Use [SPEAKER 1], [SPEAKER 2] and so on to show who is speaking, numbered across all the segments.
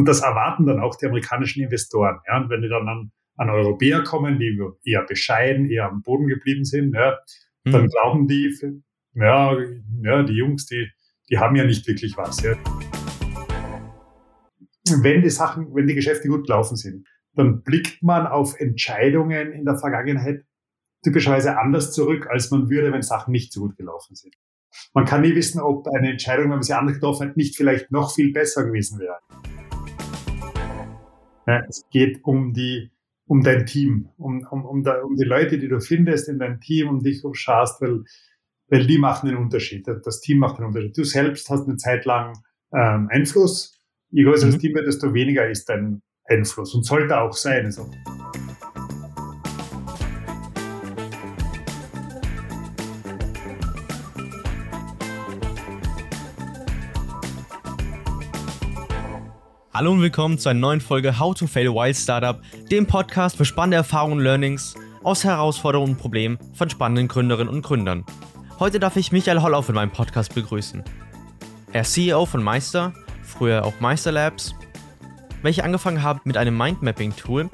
[SPEAKER 1] Und das erwarten dann auch die amerikanischen Investoren. Ja? Und wenn die dann an, an Europäer kommen, die eher bescheiden, eher am Boden geblieben sind, ja, mhm. dann glauben die, ja, ja, die Jungs, die, die haben ja nicht wirklich was. Ja. Wenn die Sachen, wenn die Geschäfte gut gelaufen sind, dann blickt man auf Entscheidungen in der Vergangenheit typischerweise anders zurück, als man würde, wenn Sachen nicht so gut gelaufen sind. Man kann nie wissen, ob eine Entscheidung, wenn man sie anders getroffen hat, nicht vielleicht noch viel besser gewesen wäre. Ja, es geht um die, um dein Team, um, um, um, da, um die Leute, die du findest in deinem Team, um dich schaust, weil, weil die machen den Unterschied. Das Team macht den Unterschied. Du selbst hast eine Zeit lang ähm, Einfluss. Je größer mhm. das Team wird, desto weniger ist dein Einfluss und sollte auch sein. Also.
[SPEAKER 2] Hallo und willkommen zu einer neuen Folge How to Fail Wild Startup, dem Podcast für spannende Erfahrungen und Learnings aus Herausforderungen und Problemen von spannenden Gründerinnen und Gründern. Heute darf ich Michael Hollauf in meinem Podcast begrüßen. Er ist CEO von Meister, früher auch Meister Labs, welche angefangen haben mit einem Mindmapping-Tool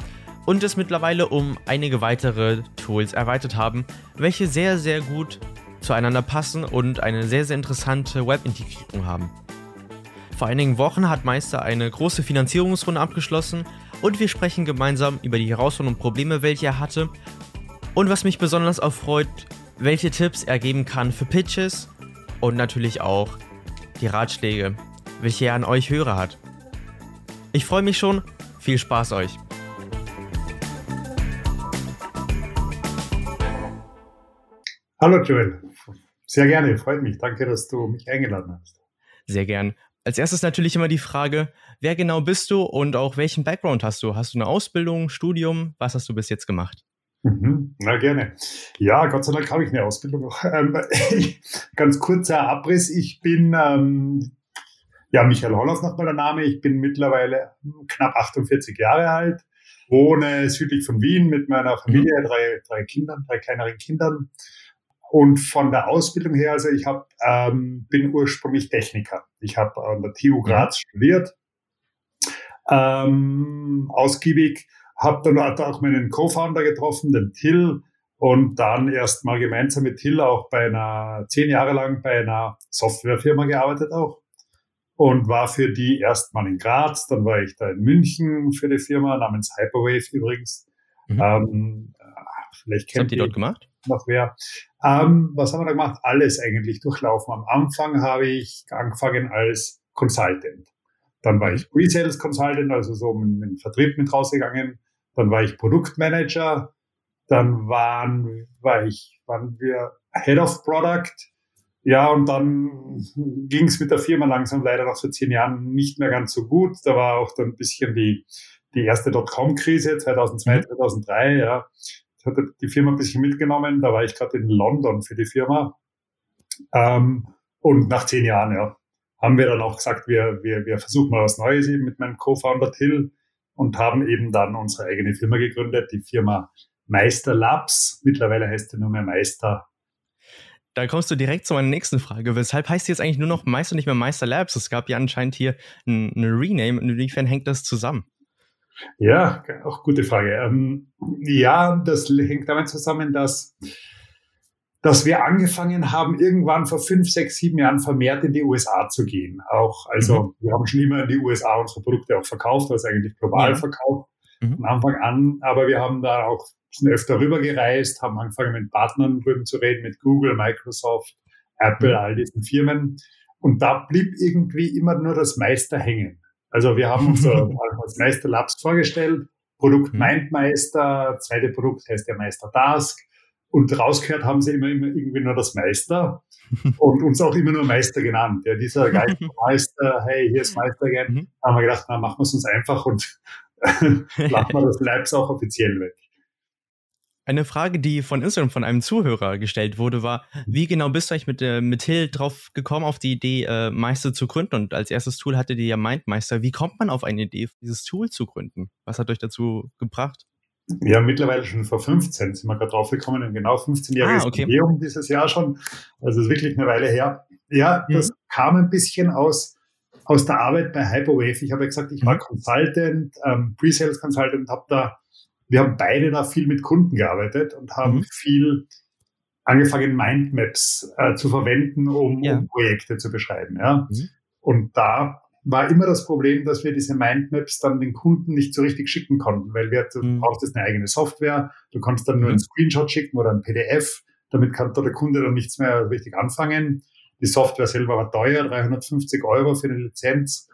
[SPEAKER 2] und es mittlerweile um einige weitere Tools erweitert haben, welche sehr, sehr gut zueinander passen und eine sehr, sehr interessante Webintegrierung haben. Vor einigen Wochen hat Meister eine große Finanzierungsrunde abgeschlossen und wir sprechen gemeinsam über die Herausforderungen und Probleme, welche er hatte und was mich besonders erfreut, welche Tipps er geben kann für Pitches und natürlich auch die Ratschläge, welche er an euch Hörer hat. Ich freue mich schon, viel Spaß euch!
[SPEAKER 1] Hallo Joel, sehr gerne, freut mich. Danke, dass du mich eingeladen hast.
[SPEAKER 2] Sehr gern. Als erstes natürlich immer die Frage, wer genau bist du und auch welchen Background hast du? Hast du eine Ausbildung, Studium? Was hast du bis jetzt gemacht?
[SPEAKER 1] Mhm, na gerne. Ja, Gott sei Dank habe ich eine Ausbildung. Ähm, ganz kurzer Abriss. Ich bin ähm, ja Michael Holloff nochmal der Name. Ich bin mittlerweile knapp 48 Jahre alt, wohne südlich von Wien mit meiner Familie, mhm. drei, drei Kindern, drei kleineren Kindern. Und von der Ausbildung her, also ich hab, ähm, bin ursprünglich Techniker. Ich habe an der TU Graz studiert, ähm, ausgiebig, habe dann auch meinen Co-Founder getroffen, den Till, und dann erst mal gemeinsam mit Till auch bei einer, zehn Jahre lang bei einer Softwarefirma gearbeitet auch und war für die erstmal in Graz, dann war ich da in München für die Firma namens Hyperwave übrigens. Mhm. Ähm,
[SPEAKER 2] vielleicht kennt Was habt ihr dort gemacht?
[SPEAKER 1] Noch wer. Ähm, was haben wir da gemacht? Alles eigentlich durchlaufen. Am Anfang habe ich angefangen als Consultant. Dann war ich Pre-Sales Consultant, also so mit, mit Vertrieb mit rausgegangen. Dann war ich Produktmanager. Dann waren, war ich, waren wir Head of Product. Ja, und dann ging es mit der Firma langsam leider nach so zehn Jahren nicht mehr ganz so gut. Da war auch dann ein bisschen die, die erste Dotcom-Krise 2002, 2003, mhm. ja hatte die Firma ein bisschen mitgenommen. Da war ich gerade in London für die Firma. Ähm, und nach zehn Jahren, ja, haben wir dann auch gesagt, wir, wir, wir versuchen mal was Neues eben mit meinem Co-Founder Till und haben eben dann unsere eigene Firma gegründet, die Firma Meister Labs. Mittlerweile heißt sie nur mehr Meister.
[SPEAKER 2] Da kommst du direkt zu meiner nächsten Frage. Weshalb heißt sie jetzt eigentlich nur noch Meister, nicht mehr Meister Labs? Es gab ja anscheinend hier eine Rename. Inwiefern hängt das zusammen?
[SPEAKER 1] Ja, auch gute Frage. Ähm, ja, das hängt damit zusammen, dass, dass wir angefangen haben, irgendwann vor fünf, sechs, sieben Jahren vermehrt in die USA zu gehen. Auch, also mhm. wir haben schon immer in die USA unsere Produkte auch verkauft, also eigentlich global ja. verkauft mhm. von Anfang an. Aber wir haben da auch sind öfter rüber gereist, haben angefangen mit Partnern drüben zu reden, mit Google, Microsoft, Apple, mhm. all diesen Firmen. Und da blieb irgendwie immer nur das Meister hängen. Also wir haben uns als Meister Labs vorgestellt, Produkt mhm. Mindmeister, zweite Produkt heißt der Meister Task und rausgehört haben sie immer, immer irgendwie nur das Meister und uns auch immer nur Meister genannt. Ja, dieser Meister, hey, hier ist Meister again. Mhm. haben wir gedacht, na, machen wir es uns einfach und lassen wir das Labs auch offiziell weg.
[SPEAKER 2] Eine Frage, die von Instagram von einem Zuhörer gestellt wurde, war, wie genau bist du eigentlich mit, äh, mit Hill drauf gekommen, auf die Idee, äh, Meister zu gründen? Und als erstes Tool hatte die ja Mindmeister. Wie kommt man auf eine Idee, dieses Tool zu gründen? Was hat euch dazu gebracht?
[SPEAKER 1] Ja, mittlerweile schon vor 15 sind wir gerade drauf gekommen, genau 15 Jahre ah, okay. Jubiläum dieses Jahr schon. Also ist wirklich eine Weile her. Ja, mhm. das kam ein bisschen aus aus der Arbeit bei Hyperwave. Ich habe ja gesagt, ich war mhm. Consultant, ähm, Pre-Sales Consultant, habe da, wir haben beide da viel mit Kunden gearbeitet und haben mhm. viel angefangen, Mindmaps äh, zu verwenden, um, ja. um, Projekte zu beschreiben. Ja? Mhm. Und da war immer das Problem, dass wir diese Mindmaps dann den Kunden nicht so richtig schicken konnten, weil wir, du mhm. brauchst eine eigene Software, du kannst dann nur einen mhm. Screenshot schicken oder ein PDF, damit kann der Kunde dann nichts mehr richtig anfangen. Die Software selber war teuer, 350 Euro für eine Lizenz.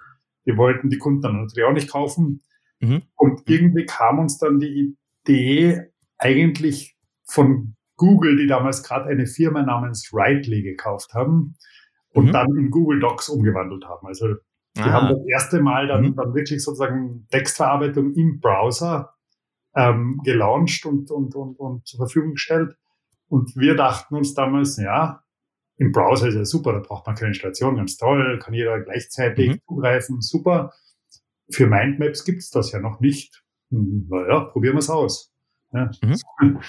[SPEAKER 1] Die wollten die Kunden dann natürlich auch nicht kaufen. Mhm. Und irgendwie kam uns dann die Idee eigentlich von Google, die damals gerade eine Firma namens Rightly gekauft haben und mhm. dann in Google Docs umgewandelt haben. Also die ah. haben das erste Mal dann, mhm. dann wirklich sozusagen Textverarbeitung im Browser ähm, gelauncht und, und, und, und zur Verfügung gestellt. Und wir dachten uns damals, ja, im Browser ist ja super, da braucht man keine Installation, ganz toll, kann jeder gleichzeitig mhm. zugreifen, super. Für Mindmaps gibt es das ja noch nicht. Hm, naja, probieren wir es aus. Ja, mhm. so,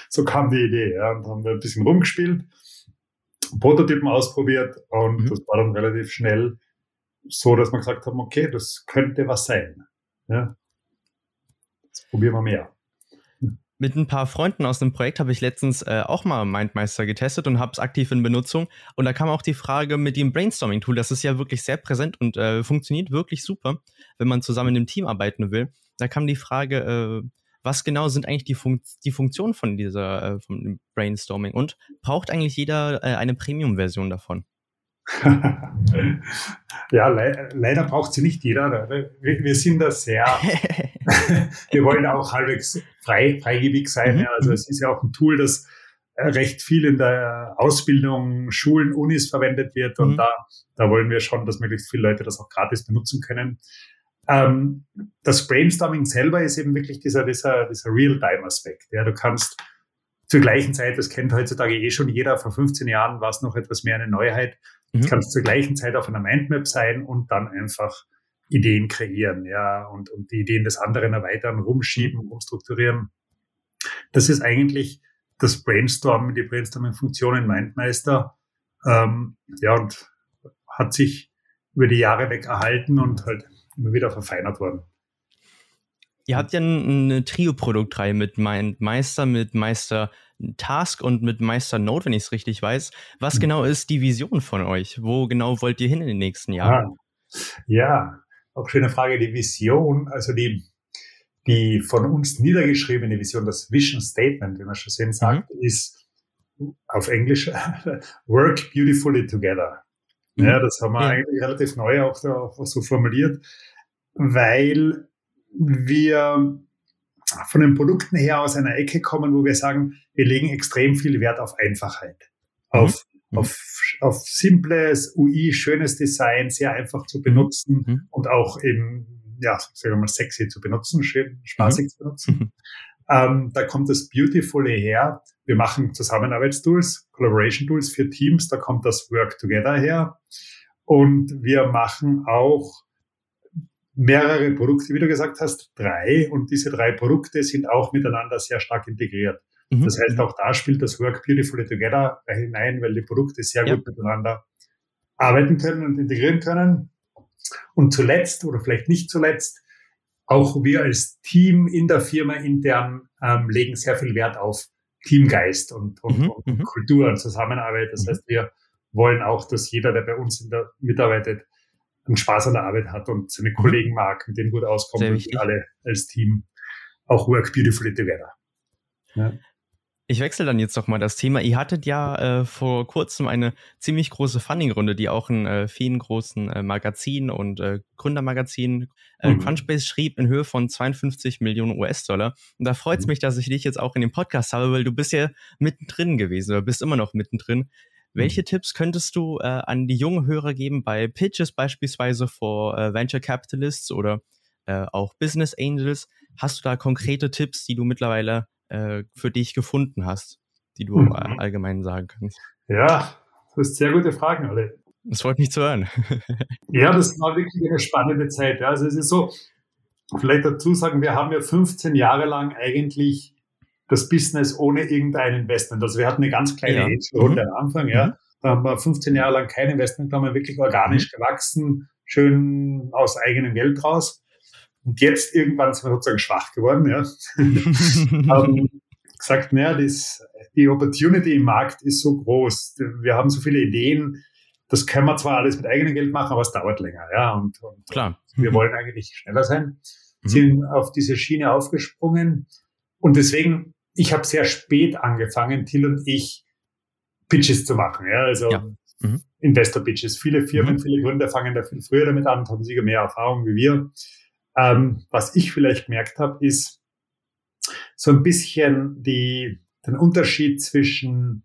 [SPEAKER 1] so, kam die Idee. Ja, und haben wir ein bisschen rumgespielt, Prototypen ausprobiert und mhm. das war dann relativ schnell so, dass wir gesagt haben, okay, das könnte was sein. Ja, jetzt probieren wir mehr.
[SPEAKER 2] Mit ein paar Freunden aus dem Projekt habe ich letztens äh, auch mal MindMeister getestet und habe es aktiv in Benutzung. Und da kam auch die Frage mit dem Brainstorming-Tool. Das ist ja wirklich sehr präsent und äh, funktioniert wirklich super, wenn man zusammen im Team arbeiten will. Da kam die Frage, äh, was genau sind eigentlich die, Fun die Funktionen von dieser äh, Brainstorming und braucht eigentlich jeder äh, eine Premium-Version davon?
[SPEAKER 1] ja, le leider braucht sie nicht jeder. Wir, wir sind da sehr, wir wollen auch halbwegs frei, freigebig sein. Mhm. Also es ist ja auch ein Tool, das äh, recht viel in der Ausbildung, Schulen, Unis verwendet wird. Und mhm. da, da wollen wir schon, dass möglichst viele Leute das auch gratis benutzen können. Ähm, das Brainstorming selber ist eben wirklich dieser, dieser, dieser Real-Time-Aspekt. Ja, du kannst zur gleichen Zeit, das kennt heutzutage eh schon jeder, vor 15 Jahren war es noch etwas mehr eine Neuheit, Mhm. Kannst zur gleichen Zeit auf einer Mindmap sein und dann einfach Ideen kreieren, ja, und, und die Ideen des anderen erweitern, rumschieben, umstrukturieren. Das ist eigentlich das Brainstorm, die Brainstorming-Funktion in Mindmeister, ähm, ja, und hat sich über die Jahre weg erhalten und halt immer wieder verfeinert worden.
[SPEAKER 2] Ihr habt ja eine Trio-Produktreihe mit Meister, mit Meister Task und mit Meister Node, wenn ich es richtig weiß. Was mhm. genau ist die Vision von euch? Wo genau wollt ihr hin in den nächsten Jahren?
[SPEAKER 1] Ah, ja, auch schöne Frage. Die Vision, also die, die von uns niedergeschriebene Vision, das Vision Statement, wie man schon sehen sagt, mhm. ist auf Englisch Work Beautifully Together. Mhm. Ja, das haben wir ja. eigentlich relativ neu auch so formuliert, weil wir von den Produkten her aus einer Ecke kommen, wo wir sagen, wir legen extrem viel Wert auf Einfachheit, mhm. auf, mhm. auf, auf simples UI, schönes Design, sehr einfach zu benutzen mhm. und auch eben, ja, sagen wir mal, sexy zu benutzen, schön, spaßig mhm. zu benutzen. Mhm. Ähm, da kommt das Beautiful her. Wir machen Zusammenarbeitstools, Collaboration Tools für Teams, da kommt das Work Together her. Und wir machen auch mehrere Produkte, wie du gesagt hast, drei. Und diese drei Produkte sind auch miteinander sehr stark integriert. Mhm. Das heißt, auch da spielt das Work Beautifully Together hinein, weil die Produkte sehr ja. gut miteinander arbeiten können und integrieren können. Und zuletzt, oder vielleicht nicht zuletzt, auch wir als Team in der Firma intern ähm, legen sehr viel Wert auf Teamgeist und, und, mhm. und mhm. Kultur und Zusammenarbeit. Das mhm. heißt, wir wollen auch, dass jeder, der bei uns in der, mitarbeitet, einen Spaß an der Arbeit hat und seine mhm. Kollegen mag, mit denen gut auskommt und alle als Team auch work beautifully together.
[SPEAKER 2] Ja. Ich wechsle dann jetzt noch mal das Thema. Ihr hattet ja äh, vor kurzem eine ziemlich große Funding-Runde, die auch in äh, vielen großen äh, Magazinen und äh, Gründermagazinen äh, mhm. Crunchbase schrieb in Höhe von 52 Millionen US-Dollar. Und da freut es mhm. mich, dass ich dich jetzt auch in dem Podcast habe, weil du bist ja mittendrin gewesen oder bist immer noch mittendrin. Welche mhm. Tipps könntest du äh, an die jungen Hörer geben bei Pitches beispielsweise vor äh, Venture Capitalists oder äh, auch Business Angels? Hast du da konkrete Tipps, die du mittlerweile äh, für dich gefunden hast, die du mhm. allgemein sagen kannst?
[SPEAKER 1] Ja, das ist sehr gute Fragen alle.
[SPEAKER 2] Das freut mich zu hören.
[SPEAKER 1] ja, das war wirklich eine spannende Zeit. Also es ist so, vielleicht dazu sagen, wir haben ja 15 Jahre lang eigentlich das Business ohne irgendein Investment. Also wir hatten eine ganz kleine ja. Angel-Runde mhm. am Anfang, ja. Mhm. Da haben wir 15 Jahre lang kein Investment, da haben wir wirklich organisch mhm. gewachsen, schön aus eigenem Geld raus. Und jetzt irgendwann sind wir sozusagen schwach geworden, ja. haben gesagt, naja, das, die Opportunity im Markt ist so groß. Wir haben so viele Ideen. Das können wir zwar alles mit eigenem Geld machen, aber es dauert länger, ja. Und, und
[SPEAKER 2] Klar.
[SPEAKER 1] wir
[SPEAKER 2] Mhm.
[SPEAKER 1] wollen eigentlich schneller sein.
[SPEAKER 2] Mhm.
[SPEAKER 1] Sind auf diese Schiene aufgesprungen. Und deswegen, ich habe sehr spät angefangen, Till und ich, Pitches zu machen. Ja, also
[SPEAKER 2] Ja. Mhm.
[SPEAKER 1] Investor-Pitches. Viele Firmen,
[SPEAKER 2] Mhm.
[SPEAKER 1] viele Gründer fangen da viel früher damit an und haben sicher mehr Erfahrung wie wir. Ähm, was ich vielleicht gemerkt habe, ist so ein bisschen die, den Unterschied zwischen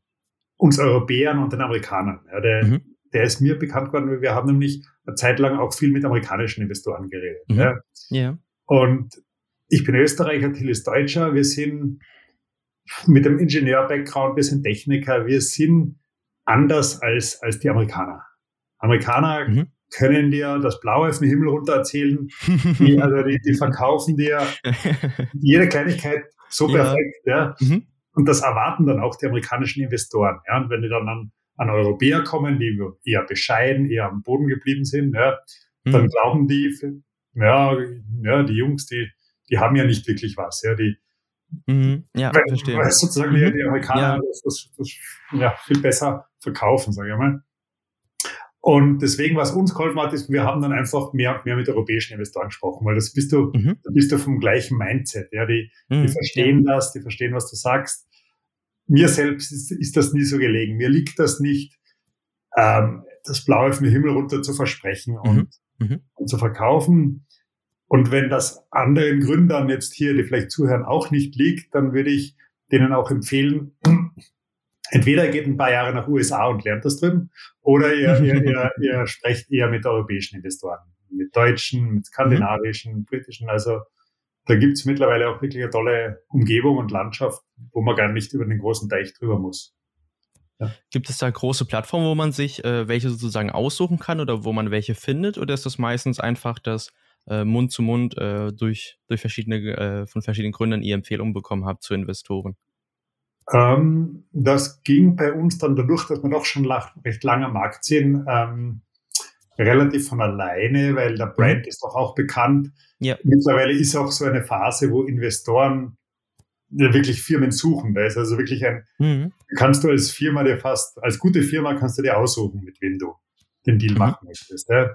[SPEAKER 1] uns Europäern und den Amerikanern. Ja, der,
[SPEAKER 2] Mhm.
[SPEAKER 1] der ist mir bekannt geworden, weil wir haben nämlich eine Zeit lang auch viel mit amerikanischen Investoren geredet.
[SPEAKER 2] Mhm.
[SPEAKER 1] Ja.
[SPEAKER 2] Ja.
[SPEAKER 1] Und ich bin Österreicher, Till ist Deutscher. Wir sind mit dem Ingenieur-Background, wir sind Techniker, wir sind anders als, als die Amerikaner. Amerikaner
[SPEAKER 2] Mhm.
[SPEAKER 1] können dir das Blaue auf den Himmel runter erzählen. Die, also die, die verkaufen dir jede Kleinigkeit so
[SPEAKER 2] Ja.
[SPEAKER 1] perfekt. Ja.
[SPEAKER 2] Mhm.
[SPEAKER 1] Und das erwarten dann auch die amerikanischen Investoren. Ja. Und wenn die dann an, an Europäer kommen, die eher bescheiden, eher am Boden geblieben sind, ja, dann
[SPEAKER 2] Mhm.
[SPEAKER 1] glauben die, ja, ja, die Jungs, die, die haben ja nicht wirklich was. Ja, die,
[SPEAKER 2] Mhm. Ja,
[SPEAKER 1] weil,
[SPEAKER 2] verstehe.
[SPEAKER 1] weil sozusagen die,
[SPEAKER 2] Mhm.
[SPEAKER 1] die Amerikaner
[SPEAKER 2] Ja.
[SPEAKER 1] das, das, das ja, viel besser verkaufen, sage ich mal. Und deswegen, was uns geholfen hat, ist, wir haben dann einfach mehr und mehr mit europäischen Investoren gesprochen, weil das bist du,
[SPEAKER 2] Mhm.
[SPEAKER 1] da bist du vom gleichen Mindset. Ja, die, die
[SPEAKER 2] Mhm.
[SPEAKER 1] verstehen das, die verstehen, was du sagst. Mir selbst ist, ist das nie so gelegen. Mir liegt das nicht, ähm, das Blaue auf den Himmel runter zu versprechen und,
[SPEAKER 2] Mhm.
[SPEAKER 1] und zu verkaufen. Und wenn das anderen Gründern jetzt hier, die vielleicht zuhören, auch nicht liegt, dann würde ich denen auch empfehlen, entweder ihr geht ein paar Jahre nach USA und lernt das drüben, oder ihr, ihr, ihr, ihr sprecht eher mit europäischen Investoren, mit deutschen, mit skandinavischen, britischen. Also da gibt's mittlerweile auch wirklich eine tolle Umgebung und Landschaft, wo man gar nicht über den großen Teich drüber muss.
[SPEAKER 2] Gibt es da große Plattformen, wo man sich äh, welche sozusagen aussuchen kann oder wo man welche findet? Oder ist das meistens einfach das äh, Mund zu Mund äh, durch, durch verschiedene, äh, von verschiedenen Gründern ihr Empfehlungen bekommen habt zu Investoren?
[SPEAKER 1] Ähm, das ging bei uns dann dadurch, dass wir doch schon lach, recht lange am Markt sind, ähm, relativ von alleine, weil der Brand ist doch auch bekannt.
[SPEAKER 2] Ja.
[SPEAKER 1] Mittlerweile ist auch so eine Phase, wo Investoren wirklich Firmen suchen. Da ist also wirklich ein,
[SPEAKER 2] Mhm.
[SPEAKER 1] kannst du als Firma dir fast, als gute Firma kannst du dir aussuchen, mit wem du den Deal
[SPEAKER 2] Mhm.
[SPEAKER 1] machen möchtest. Ja.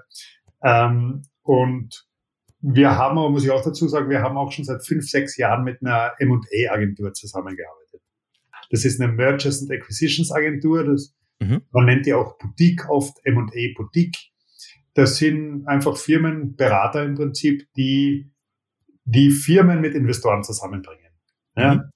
[SPEAKER 1] Ähm, und wir haben, aber muss ich auch dazu sagen, wir haben auch schon seit fünf, sechs Jahren mit einer M&A-Agentur zusammengearbeitet. Das ist eine Mergers and Acquisitions Agentur. Das,
[SPEAKER 2] Mhm.
[SPEAKER 1] Man nennt die auch Boutique oft, M&A Boutique. Das sind einfach Firmen, Berater im Prinzip, die die Firmen mit Investoren zusammenbringen. Ja?
[SPEAKER 2] Mhm.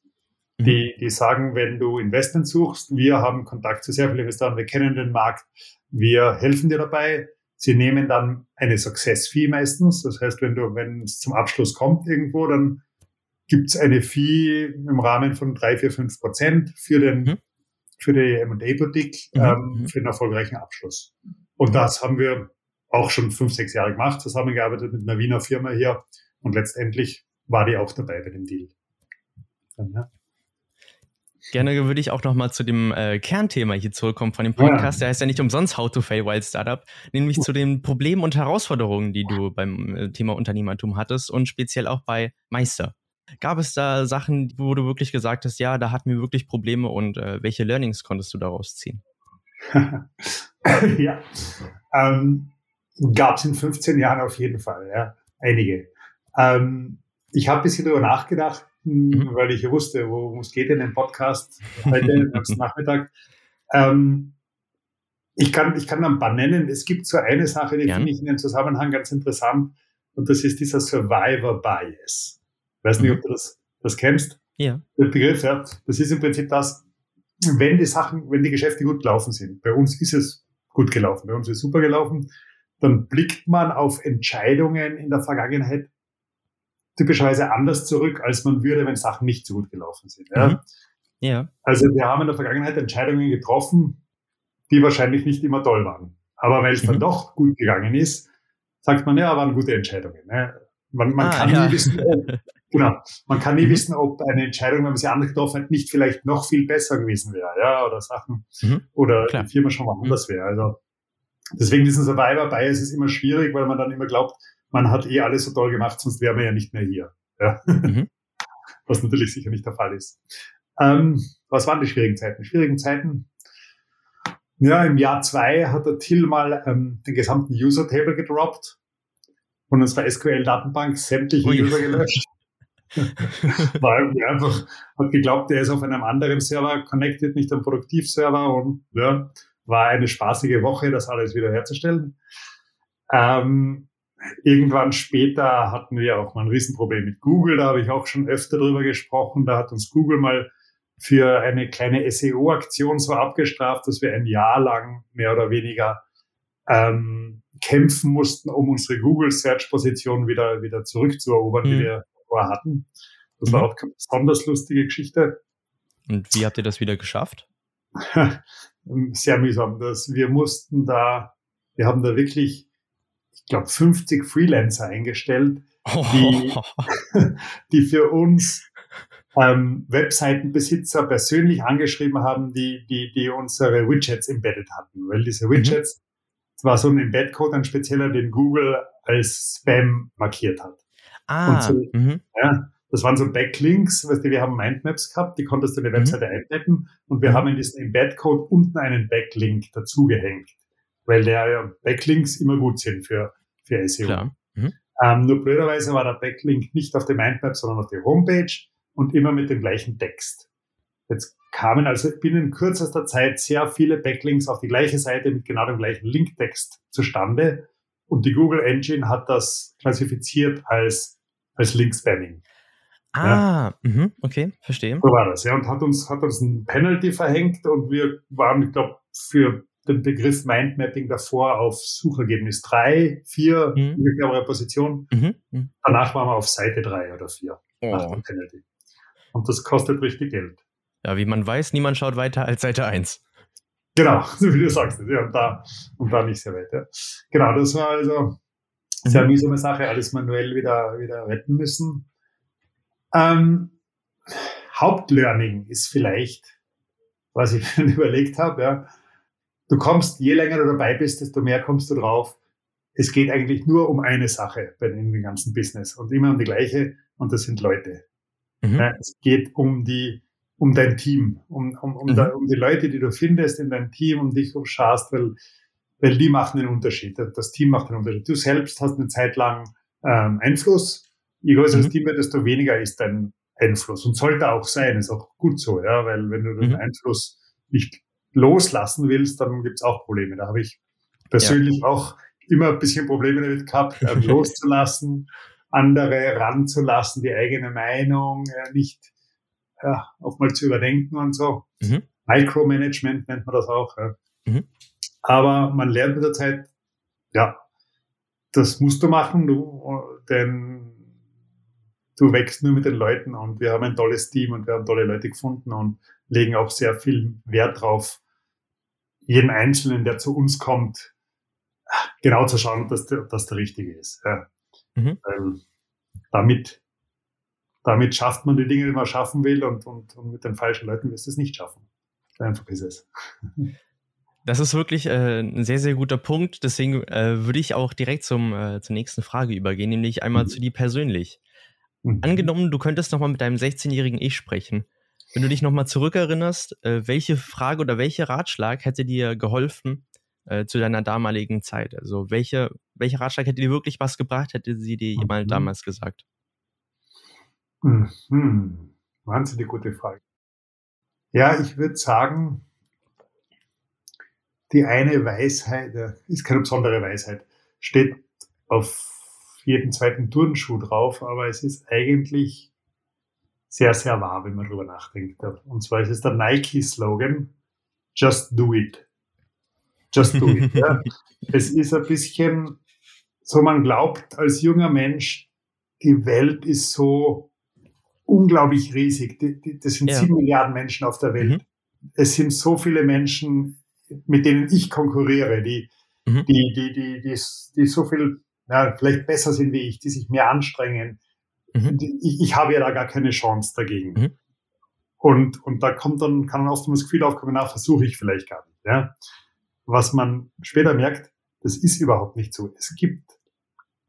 [SPEAKER 1] Die, die sagen, wenn du Investment suchst, wir haben Kontakt zu sehr vielen Investoren, wir kennen den Markt, wir helfen dir dabei. Sie nehmen dann eine Success Fee meistens. Das heißt, wenn du, wenn es zum Abschluss kommt irgendwo, dann gibt es eine Fee im Rahmen von drei, vier, fünf Prozent für den,
[SPEAKER 2] Mhm.
[SPEAKER 1] für die M&A Boutique,
[SPEAKER 2] Mhm,
[SPEAKER 1] ähm,
[SPEAKER 2] mhm.
[SPEAKER 1] für den erfolgreichen Abschluss. Und das haben wir auch schon fünf, sechs Jahre gemacht, zusammengearbeitet mit einer Wiener Firma hier. Und letztendlich war die auch dabei bei dem Deal. Dann, ja.
[SPEAKER 2] Gerne würde ich auch noch mal zu dem äh, Kernthema hier zurückkommen von dem
[SPEAKER 1] Ja.
[SPEAKER 2] Podcast. Der heißt ja nicht umsonst How to Fail Wild Startup, nämlich zu den Problemen und Herausforderungen, die du beim äh, Thema Unternehmertum hattest und speziell auch bei Meister. Gab es da Sachen, wo du wirklich gesagt hast, ja, da hatten wir wirklich Probleme und äh, welche Learnings konntest du daraus ziehen?
[SPEAKER 1] ja. Ähm, Gab es in 15 Jahren auf jeden Fall, ja. Einige. Ähm, ich habe ein bisschen darüber nachgedacht,
[SPEAKER 2] Mhm.
[SPEAKER 1] weil ich wusste, worum es geht in dem Podcast heute am Nachmittag. Ähm, ich, kann, ich kann ein paar nennen. Es gibt so eine Sache, die finde ich in dem Zusammenhang ganz interessant. Und das ist dieser Survivor Bias. Ich weiß nicht,
[SPEAKER 2] Mhm.
[SPEAKER 1] ob du das, das kennst.
[SPEAKER 2] Ja.
[SPEAKER 1] Der Begriff, ja. Das ist im Prinzip das, wenn die Sachen, wenn die Geschäfte gut gelaufen sind. Bei uns ist es gut gelaufen. Bei uns ist es super gelaufen. Dann blickt man auf Entscheidungen in der Vergangenheit typischerweise anders zurück, als man würde, wenn Sachen nicht so gut gelaufen sind. Ja?
[SPEAKER 2] Mhm. Ja.
[SPEAKER 1] Also wir haben in der Vergangenheit Entscheidungen getroffen, die wahrscheinlich nicht immer toll waren. Aber weil es dann
[SPEAKER 2] Mhm.
[SPEAKER 1] doch gut gegangen ist, sagt man, ja, waren gute Entscheidungen. Ne? Man, man
[SPEAKER 2] Ah,
[SPEAKER 1] kann
[SPEAKER 2] ja.
[SPEAKER 1] nie wissen, ob, genau, man kann nie
[SPEAKER 2] Mhm.
[SPEAKER 1] wissen, ob eine Entscheidung, wenn man sie anders getroffen hat, nicht vielleicht noch viel besser gewesen wäre, ja, oder Sachen,
[SPEAKER 2] Mhm.
[SPEAKER 1] oder
[SPEAKER 2] Klar.
[SPEAKER 1] die Firma schon mal
[SPEAKER 2] Mhm.
[SPEAKER 1] anders wäre. Also deswegen diesen Survivor Bias ist immer schwierig, weil man dann immer glaubt, man hat eh alles so toll gemacht, sonst wären wir ja nicht mehr hier. Ja. Mhm. Was natürlich sicher nicht der Fall ist. Ähm, was waren die schwierigen Zeiten? Schwierigen Zeiten. Ja, im Jahr zwei hat der Till mal ähm, den gesamten User-Table gedroppt und unserer SQL-Datenbank sämtliche Ui. User gelöscht. Weil er einfach hat geglaubt, er ist auf einem anderen Server connected, nicht am Produktivserver und ja, war eine spaßige Woche, das alles wieder herzustellen. Ähm, irgendwann später hatten wir auch mal ein Riesenproblem mit Google, da habe ich auch schon öfter drüber gesprochen. Da hat uns Google mal für eine kleine SEO-Aktion so abgestraft, dass wir ein Jahr lang mehr oder weniger ähm, kämpfen mussten, um unsere Google-Search-Position wieder, wieder zurückzuerobern, mhm. die wir vorher hatten. Das mhm. war auch eine besonders lustige Geschichte.
[SPEAKER 2] Und wie habt ihr das wieder geschafft?
[SPEAKER 1] Sehr mühsam. Das, wir mussten da, wir haben da wirklich, ich glaube, 50 Freelancer eingestellt, die, die für uns ähm, Webseitenbesitzer persönlich angeschrieben haben, die, die, die unsere Widgets embedded hatten. Weil diese mhm. Widgets, mhm. war so ein Embed-Code, ein spezieller, den Google als Spam markiert hat. Ah, so, mhm. ja, das waren so Backlinks, weißt du, wir haben Mindmaps gehabt, die konntest du in die mhm. Webseite mhm. einbetten und wir haben in diesen Embed-Code unten einen Backlink dazugehängt, weil der ja Backlinks immer gut sind für, für SEO. Mhm. Ähm, nur blöderweise war der Backlink nicht auf der Mindmap, sondern auf der Homepage und immer mit dem gleichen Text. Jetzt kamen also binnen kürzester Zeit sehr viele Backlinks auf die gleiche Seite mit genau dem gleichen Linktext zustande. Und die Google Engine hat das klassifiziert als, als Link-Spamming.
[SPEAKER 2] Ah, ja. mh, okay, verstehe.
[SPEAKER 1] So war das, ja, und hat uns, hat uns ein Penalty verhängt und wir waren, ich glaube, für den Begriff Mindmapping davor auf Suchergebnis 3, 4, mhm. ungefähr Position. Mhm. Mhm. Danach waren wir auf Seite 3 oder 4 oh. nach dem Penalty. Und das kostet richtig Geld.
[SPEAKER 2] Ja, wie man weiß, niemand schaut weiter als Seite 1.
[SPEAKER 1] Genau, so wie du sagst. Ja, und, da, und da nicht sehr weit. Ja. Genau, das war also sehr mhm. mühsame Sache, alles manuell wieder, wieder retten müssen. Ähm, Hauptlearning ist vielleicht, was ich mir überlegt habe, ja. Du kommst, je länger du dabei bist, desto mehr kommst du drauf. Es geht eigentlich nur um eine Sache bei dem ganzen Business und immer um die gleiche und das sind Leute. Mhm. Ja, es geht um die, um dein Team, um, um, um, mhm. da, um die Leute, die du findest in deinem Team, um dich schaust, weil, weil die machen den Unterschied. Das Team macht den Unterschied. Du selbst hast eine Zeit lang ähm, Einfluss. Je größer mhm. das Team wird, desto weniger ist dein Einfluss. Und sollte auch sein, ist auch gut so, ja, weil wenn du den mhm. Einfluss nicht loslassen willst, dann gibt's auch Probleme. Da habe ich persönlich ja. auch immer ein bisschen Probleme damit gehabt, ähm, loszulassen andere ranzulassen, die eigene Meinung äh, nicht ja, auch mal zu überdenken und so. Mhm. Micromanagement nennt man das auch. Ja. Mhm. Aber man lernt mit der Zeit, ja, das musst du machen, du, denn du wächst nur mit den Leuten und wir haben ein tolles Team und wir haben tolle Leute gefunden und legen auch sehr viel Wert drauf, jeden Einzelnen, der zu uns kommt, genau zu schauen, dass der, dass der Richtige ist. Ja. Mhm. Ähm, damit, damit schafft man die Dinge, die man schaffen will und, und, und mit den falschen Leuten wirst du es nicht schaffen. Einfach ist es.
[SPEAKER 2] Das ist wirklich äh, ein sehr, sehr guter Punkt. Deswegen äh, würde ich auch direkt zum, äh, zur nächsten Frage übergehen, nämlich einmal mhm. zu dir persönlich. Mhm. Angenommen, du könntest nochmal mit deinem 16-jährigen Ich sprechen. Wenn du dich nochmal zurückerinnerst, äh, welche Frage oder welcher Ratschlag hätte dir geholfen, äh, zu deiner damaligen Zeit? Also welche, welcher Ratschlag hätte dir wirklich was gebracht, hätte sie dir jemand mhm. damals gesagt?
[SPEAKER 1] Mhm. Wahnsinnig gute Frage. Ja, ich würde sagen, die eine Weisheit, äh, ist keine besondere Weisheit, steht auf jeden zweiten Turnschuh drauf, aber es ist eigentlich sehr, sehr wahr, wenn man darüber nachdenkt. Und zwar ist es der Nike-Slogan, Just Do It. Just do it. ja. Es ist ein bisschen so, man glaubt als junger Mensch, die Welt ist so unglaublich riesig. Das sind ja. sieben Milliarden Menschen auf der Welt. Mhm. Es sind so viele Menschen, mit denen ich konkurriere, die, mhm. die, die, die, die, die so viel, ja, vielleicht besser sind wie ich, die sich mehr anstrengen. Mhm. Ich, ich habe ja da gar keine Chance dagegen. Mhm. Und, und da kommt dann, kann dann oft das Gefühl aufkommen, na, versuche ich vielleicht gar nicht. Ja was man später merkt, Das ist überhaupt nicht so. Es gibt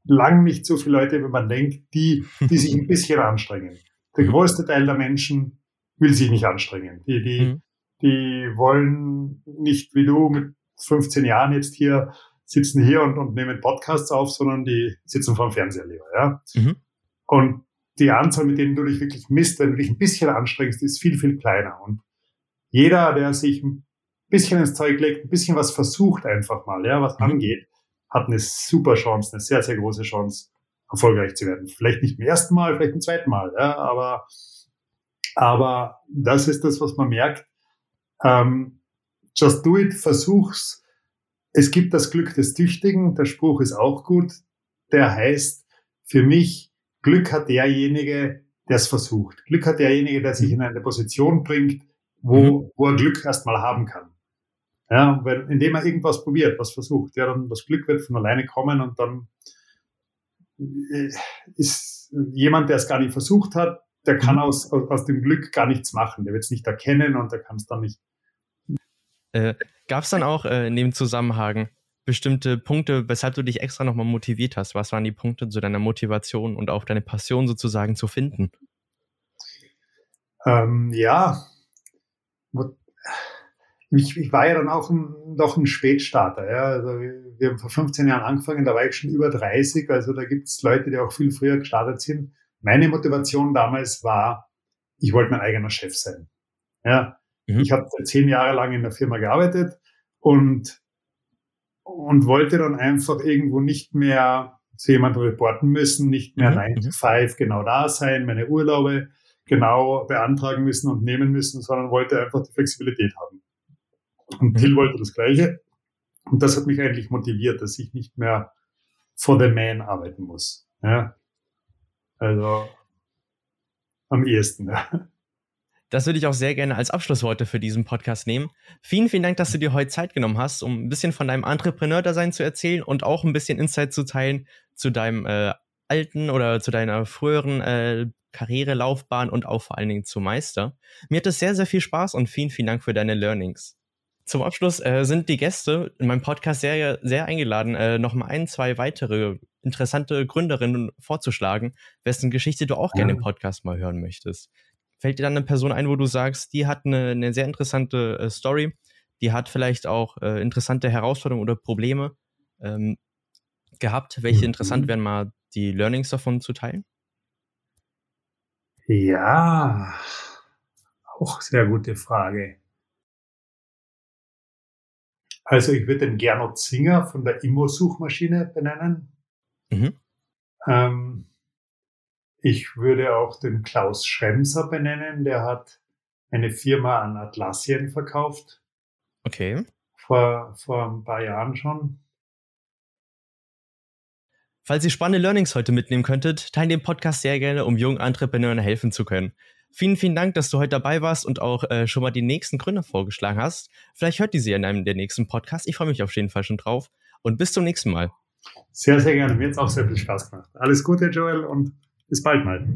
[SPEAKER 1] lang nicht so viele Leute, wie man denkt, die, die sich ein bisschen anstrengen. Der mhm. größte Teil der Menschen will sich nicht anstrengen. Die, die, mhm. die wollen nicht wie du mit 15 Jahren jetzt hier sitzen hier und, und nehmen Podcasts auf, sondern die sitzen vor dem Fernseher lieber. Ja? Mhm. Und die Anzahl, mit denen du dich wirklich misst, wenn du dich ein bisschen anstrengst, ist viel, viel kleiner. Und jeder, der sich ein bisschen ins Zeug legt, ein bisschen was versucht einfach mal, ja, was mhm. angeht, hat eine super Chance, eine sehr, sehr große Chance, erfolgreich zu werden. Vielleicht nicht zum ersten Mal, vielleicht zum zweiten Mal, ja, aber, aber das ist das, was man merkt. Ähm, just do it, versuch's. Es gibt das Glück des Tüchtigen, der Spruch ist auch gut. Der heißt für mich, Glück hat derjenige, der es versucht. Glück hat derjenige, der sich in eine Position bringt, wo, mhm. wo er Glück erstmal haben kann. Ja, weil indem er irgendwas probiert, was versucht, ja, dann das Glück wird von alleine kommen und dann äh, ist jemand, der es gar nicht versucht hat, der kann mhm. aus, aus dem Glück gar nichts machen. Der wird es nicht erkennen und der kann es dann nicht.
[SPEAKER 2] Äh, Gab es dann auch äh, in dem Zusammenhang bestimmte Punkte, weshalb du dich extra nochmal motiviert hast? Was waren die Punkte zu deiner Motivation und auch deine Passion sozusagen zu finden?
[SPEAKER 1] Ähm, ja, ich, ich war ja dann auch ein, noch ein Spätstarter. Ja. Also wir haben vor 15 Jahren angefangen, da war ich schon über 30. Also da gibt es Leute, die auch viel früher gestartet sind. Meine Motivation damals war, ich wollte mein eigener Chef sein. Ja. Mhm. Ich habe zehn Jahre lang in der Firma gearbeitet und, und wollte dann einfach irgendwo nicht mehr zu jemandem reporten müssen, nicht mehr mhm. 9 to 5 genau da sein, meine Urlaube genau beantragen müssen und nehmen müssen, sondern wollte einfach die Flexibilität haben. Und Till wollte das Gleiche. Und das hat mich eigentlich motiviert, dass ich nicht mehr for the man arbeiten muss. Ja? Also am ehesten. Ja.
[SPEAKER 2] Das würde ich auch sehr gerne als Abschlussworte für diesen Podcast nehmen. Vielen, vielen Dank, dass du dir heute Zeit genommen hast, um ein bisschen von deinem Entrepreneur-Dasein zu erzählen und auch ein bisschen Insight zu teilen zu deinem äh, alten oder zu deiner früheren äh, Karrierelaufbahn und auch vor allen Dingen zu Meister. Mir hat es sehr, sehr viel Spaß und vielen, vielen Dank für deine Learnings. Zum Abschluss äh, sind die Gäste in meinem Podcast sehr, sehr eingeladen, äh, noch mal ein, zwei weitere interessante Gründerinnen vorzuschlagen, wessen Geschichte du auch gerne im Podcast mal hören möchtest. Fällt dir dann eine Person ein, wo du sagst, die hat eine, eine sehr interessante äh, Story, die hat vielleicht auch äh, interessante Herausforderungen oder Probleme ähm, gehabt, welche interessant wären, mal die Learnings davon zu teilen?
[SPEAKER 1] Ja, auch sehr gute Frage. Also ich würde den Gernot Zinger von der Immo-Suchmaschine benennen. Mhm. Ähm, ich würde auch den Klaus Schremser benennen. Der hat eine Firma an Atlassien verkauft.
[SPEAKER 2] Okay.
[SPEAKER 1] Vor, vor ein paar Jahren schon.
[SPEAKER 2] Falls ihr spannende Learnings heute mitnehmen könntet, teilt den Podcast sehr gerne, um jungen Entrepreneuren helfen zu können. Vielen, vielen Dank, dass du heute dabei warst und auch äh, schon mal die nächsten Gründer vorgeschlagen hast. Vielleicht hört ihr sie in einem der nächsten Podcasts. Ich freue mich auf jeden Fall schon drauf. Und bis zum nächsten Mal.
[SPEAKER 1] Sehr, sehr gerne. Mir hat es auch sehr viel Spaß gemacht. Alles Gute, Joel, und bis bald mal.